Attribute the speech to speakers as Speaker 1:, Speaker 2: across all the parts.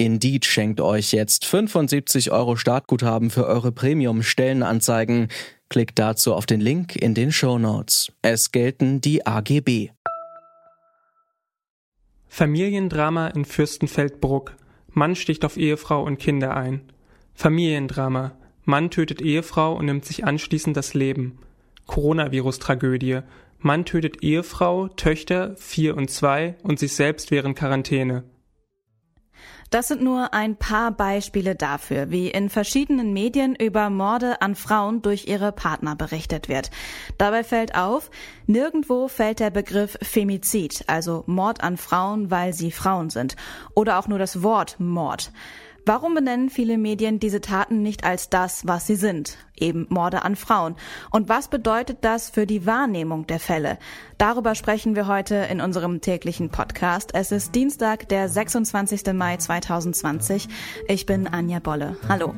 Speaker 1: Indeed schenkt euch jetzt 75 Euro Startguthaben für eure Premium-Stellenanzeigen. Klickt dazu auf den Link in den Show Notes. Es gelten die AGB.
Speaker 2: Familiendrama in Fürstenfeldbruck. Mann sticht auf Ehefrau und Kinder ein. Familiendrama. Mann tötet Ehefrau und nimmt sich anschließend das Leben. Coronavirus-Tragödie. Mann tötet Ehefrau, Töchter, vier und zwei und sich selbst während Quarantäne.
Speaker 3: Das sind nur ein paar Beispiele dafür, wie in verschiedenen Medien über Morde an Frauen durch ihre Partner berichtet wird. Dabei fällt auf, nirgendwo fällt der Begriff Femizid, also Mord an Frauen, weil sie Frauen sind, oder auch nur das Wort Mord. Warum benennen viele Medien diese Taten nicht als das, was sie sind, eben Morde an Frauen? Und was bedeutet das für die Wahrnehmung der Fälle? Darüber sprechen wir heute in unserem täglichen Podcast. Es ist Dienstag, der 26. Mai 2020. Ich bin Anja Bolle. Hallo.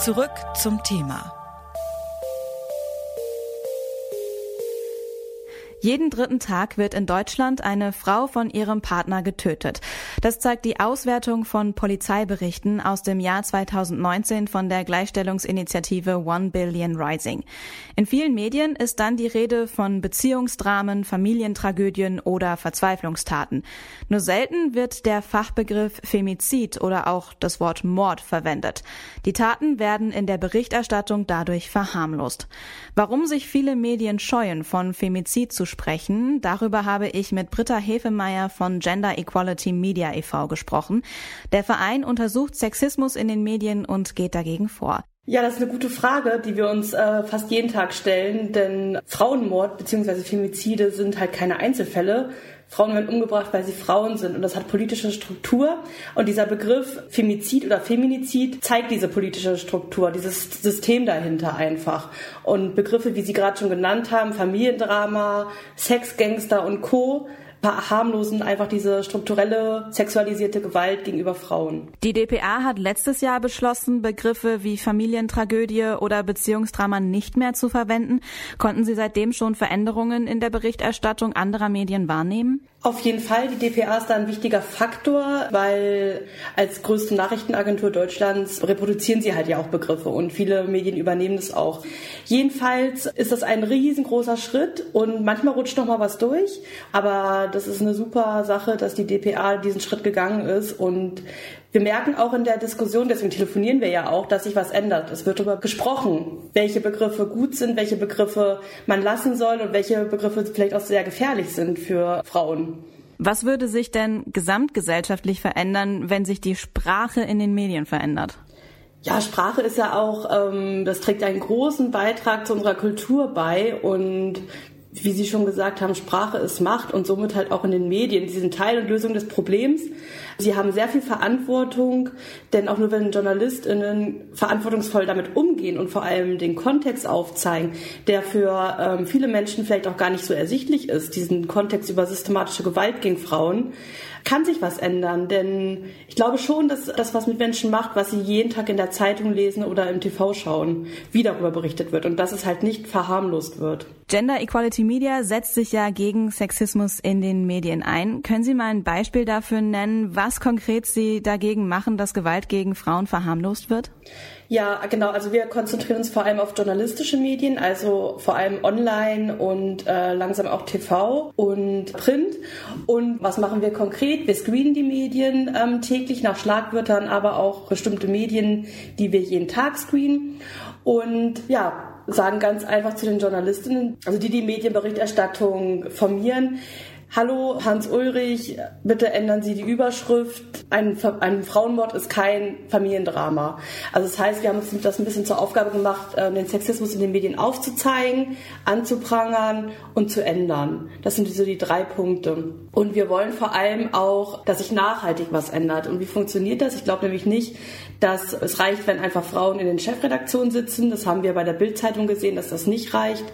Speaker 4: Zurück zum Thema.
Speaker 3: Jeden dritten Tag wird in Deutschland eine Frau von ihrem Partner getötet. Das zeigt die Auswertung von Polizeiberichten aus dem Jahr 2019 von der Gleichstellungsinitiative One Billion Rising. In vielen Medien ist dann die Rede von Beziehungsdramen, Familientragödien oder Verzweiflungstaten. Nur selten wird der Fachbegriff Femizid oder auch das Wort Mord verwendet. Die Taten werden in der Berichterstattung dadurch verharmlost. Warum sich viele Medien scheuen, von Femizid zu sprechen. Darüber habe ich mit Britta Hefemeyer von Gender Equality Media e.V. gesprochen. Der Verein untersucht Sexismus in den Medien und geht dagegen vor.
Speaker 5: Ja, das ist eine gute Frage, die wir uns äh, fast jeden Tag stellen, denn Frauenmord bzw. Femizide sind halt keine Einzelfälle. Frauen werden umgebracht, weil sie Frauen sind und das hat politische Struktur. Und dieser Begriff Femizid oder Feminizid zeigt diese politische Struktur, dieses System dahinter einfach. Und Begriffe, wie Sie gerade schon genannt haben, Familiendrama, Sexgangster und Co verharmlosen einfach diese strukturelle sexualisierte Gewalt gegenüber Frauen.
Speaker 3: Die DPA hat letztes Jahr beschlossen, Begriffe wie Familientragödie oder Beziehungsdrama nicht mehr zu verwenden. Konnten Sie seitdem schon Veränderungen in der Berichterstattung anderer Medien wahrnehmen?
Speaker 5: Auf jeden Fall, die DPA ist da ein wichtiger Faktor, weil als größte Nachrichtenagentur Deutschlands reproduzieren sie halt ja auch Begriffe und viele Medien übernehmen das auch. Jedenfalls ist das ein riesengroßer Schritt und manchmal rutscht noch mal was durch, aber das ist eine super Sache, dass die DPA diesen Schritt gegangen ist und wir merken auch in der Diskussion, deswegen telefonieren wir ja auch, dass sich was ändert. Es wird darüber gesprochen, welche Begriffe gut sind, welche Begriffe man lassen soll und welche Begriffe vielleicht auch sehr gefährlich sind für Frauen.
Speaker 3: Was würde sich denn gesamtgesellschaftlich verändern, wenn sich die Sprache in den Medien verändert?
Speaker 5: Ja, Sprache ist ja auch, ähm, das trägt einen großen Beitrag zu unserer Kultur bei und wie Sie schon gesagt haben, Sprache ist Macht und somit halt auch in den Medien. Sie sind Teil und Lösung des Problems. Sie haben sehr viel Verantwortung, denn auch nur wenn JournalistInnen verantwortungsvoll damit umgehen und vor allem den Kontext aufzeigen, der für ähm, viele Menschen vielleicht auch gar nicht so ersichtlich ist, diesen Kontext über systematische Gewalt gegen Frauen, kann sich was ändern. Denn ich glaube schon, dass das was mit Menschen macht, was sie jeden Tag in der Zeitung lesen oder im TV schauen, wie darüber berichtet wird und dass es halt nicht verharmlost wird.
Speaker 3: Gender Equality Media setzt sich ja gegen Sexismus in den Medien ein. Können Sie mal ein Beispiel dafür nennen, was konkret Sie dagegen machen, dass Gewalt gegen Frauen verharmlost wird?
Speaker 5: Ja, genau. Also wir konzentrieren uns vor allem auf journalistische Medien, also vor allem online und äh, langsam auch TV und Print. Und was machen wir konkret? Wir screenen die Medien ähm, täglich nach Schlagwörtern, aber auch bestimmte Medien, die wir jeden Tag screenen. Und ja, sagen ganz einfach zu den Journalistinnen, also die die Medienberichterstattung formieren, Hallo Hans Ulrich, bitte ändern Sie die Überschrift. Ein, ein Frauenmord ist kein Familiendrama. Also das heißt, wir haben uns das ein bisschen zur Aufgabe gemacht, äh, den Sexismus in den Medien aufzuzeigen, anzuprangern und zu ändern. Das sind so die drei Punkte. Und wir wollen vor allem auch, dass sich nachhaltig was ändert. Und wie funktioniert das? Ich glaube nämlich nicht, dass es reicht, wenn einfach Frauen in den Chefredaktionen sitzen. Das haben wir bei der Bildzeitung gesehen, dass das nicht reicht.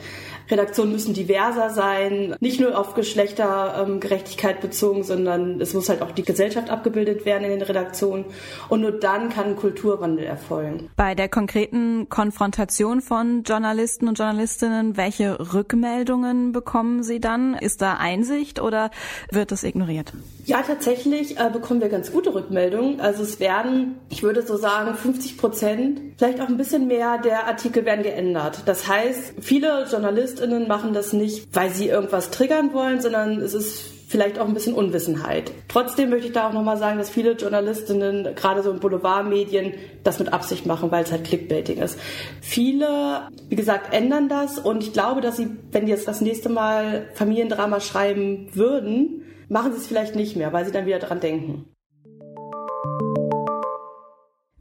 Speaker 5: Redaktionen müssen diverser sein, nicht nur auf Geschlechtergerechtigkeit bezogen, sondern es muss halt auch die Gesellschaft abgebildet werden in den Redaktionen. Und nur dann kann Kulturwandel erfolgen.
Speaker 3: Bei der konkreten Konfrontation von Journalisten und Journalistinnen, welche Rückmeldungen bekommen Sie dann? Ist da Einsicht oder wird das ignoriert?
Speaker 5: Ja, tatsächlich äh, bekommen wir ganz gute Rückmeldungen. Also es werden, ich würde so sagen, 50 Prozent, vielleicht auch ein bisschen mehr der Artikel werden geändert. Das heißt, viele JournalistInnen machen das nicht, weil sie irgendwas triggern wollen, sondern es ist vielleicht auch ein bisschen Unwissenheit. Trotzdem möchte ich da auch nochmal sagen, dass viele Journalistinnen, gerade so in Boulevardmedien, das mit Absicht machen, weil es halt Clickbaiting ist. Viele, wie gesagt, ändern das und ich glaube, dass sie, wenn die jetzt das nächste Mal Familiendrama schreiben würden, machen sie es vielleicht nicht mehr, weil sie dann wieder dran denken.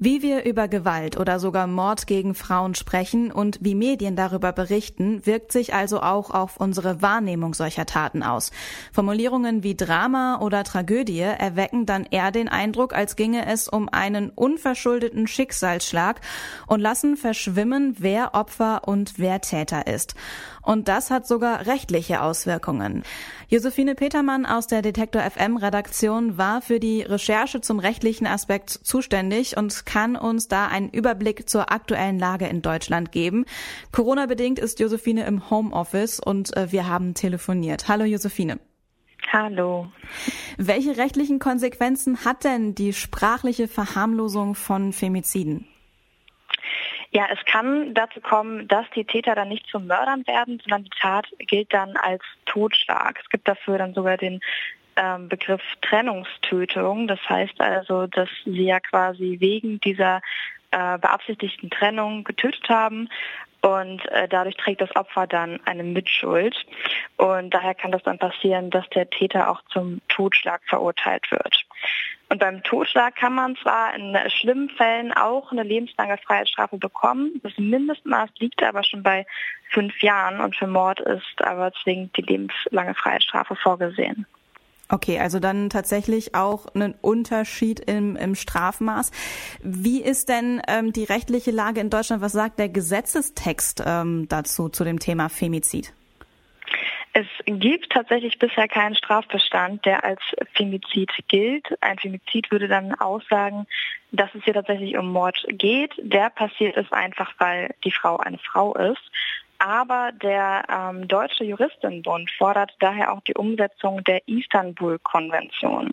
Speaker 3: Wie wir über Gewalt oder sogar Mord gegen Frauen sprechen und wie Medien darüber berichten, wirkt sich also auch auf unsere Wahrnehmung solcher Taten aus. Formulierungen wie Drama oder Tragödie erwecken dann eher den Eindruck, als ginge es um einen unverschuldeten Schicksalsschlag und lassen verschwimmen, wer Opfer und wer Täter ist. Und das hat sogar rechtliche Auswirkungen. Josephine Petermann aus der Detektor FM Redaktion war für die Recherche zum rechtlichen Aspekt zuständig und kann uns da einen Überblick zur aktuellen Lage in Deutschland geben. Corona bedingt ist Josephine im Homeoffice und äh, wir haben telefoniert. Hallo Josephine.
Speaker 6: Hallo.
Speaker 3: Welche rechtlichen Konsequenzen hat denn die sprachliche Verharmlosung von Femiziden?
Speaker 6: Ja, es kann dazu kommen, dass die Täter dann nicht zu Mördern werden, sondern die Tat gilt dann als Totschlag. Es gibt dafür dann sogar den ähm, Begriff Trennungstötung. Das heißt also, dass sie ja quasi wegen dieser äh, beabsichtigten Trennung getötet haben und äh, dadurch trägt das Opfer dann eine Mitschuld. Und daher kann das dann passieren, dass der Täter auch zum Totschlag verurteilt wird. Und beim Totschlag kann man zwar in schlimmen Fällen auch eine lebenslange Freiheitsstrafe bekommen. Das Mindestmaß liegt aber schon bei fünf Jahren und für Mord ist aber zwingend die lebenslange Freiheitsstrafe vorgesehen.
Speaker 3: Okay, also dann tatsächlich auch ein Unterschied im, im Strafmaß. Wie ist denn ähm, die rechtliche Lage in Deutschland? Was sagt der Gesetzestext ähm, dazu, zu dem Thema Femizid?
Speaker 6: Es gibt tatsächlich bisher keinen Strafbestand, der als Femizid gilt. Ein Femizid würde dann aussagen, dass es hier tatsächlich um Mord geht. Der passiert ist einfach, weil die Frau eine Frau ist. Aber der ähm, Deutsche Juristenbund fordert daher auch die Umsetzung der Istanbul-Konvention.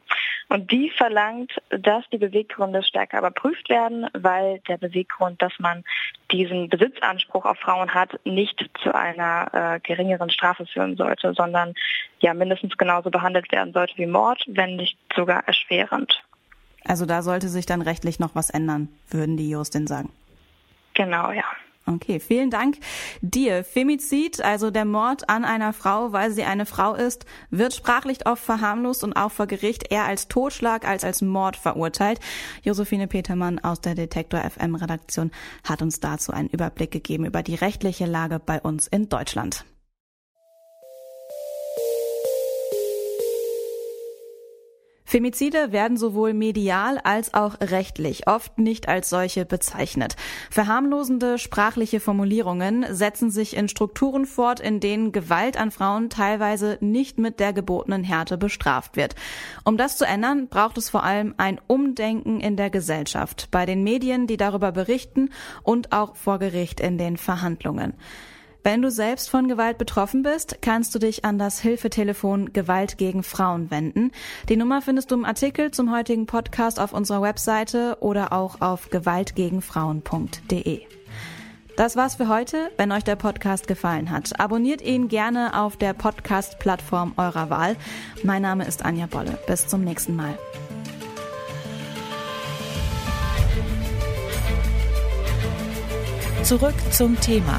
Speaker 6: Und die verlangt, dass die Beweggründe stärker überprüft werden, weil der Beweggrund, dass man diesen Besitzanspruch auf Frauen hat, nicht zu einer äh, geringeren Strafe führen sollte, sondern ja mindestens genauso behandelt werden sollte wie Mord, wenn nicht sogar erschwerend.
Speaker 3: Also da sollte sich dann rechtlich noch was ändern, würden die Justin sagen.
Speaker 6: Genau, ja.
Speaker 3: Okay, vielen Dank dir. Femizid, also der Mord an einer Frau, weil sie eine Frau ist, wird sprachlich oft verharmlost und auch vor Gericht eher als Totschlag als als Mord verurteilt. Josephine Petermann aus der Detektor FM Redaktion hat uns dazu einen Überblick gegeben über die rechtliche Lage bei uns in Deutschland. Femizide werden sowohl medial als auch rechtlich oft nicht als solche bezeichnet. Verharmlosende sprachliche Formulierungen setzen sich in Strukturen fort, in denen Gewalt an Frauen teilweise nicht mit der gebotenen Härte bestraft wird. Um das zu ändern, braucht es vor allem ein Umdenken in der Gesellschaft, bei den Medien, die darüber berichten und auch vor Gericht in den Verhandlungen. Wenn du selbst von Gewalt betroffen bist, kannst du dich an das Hilfetelefon Gewalt gegen Frauen wenden. Die Nummer findest du im Artikel zum heutigen Podcast auf unserer Webseite oder auch auf gewaltgegenfrauen.de. Das war's für heute. Wenn euch der Podcast gefallen hat, abonniert ihn gerne auf der Podcast-Plattform eurer Wahl. Mein Name ist Anja Bolle. Bis zum nächsten Mal.
Speaker 4: Zurück zum Thema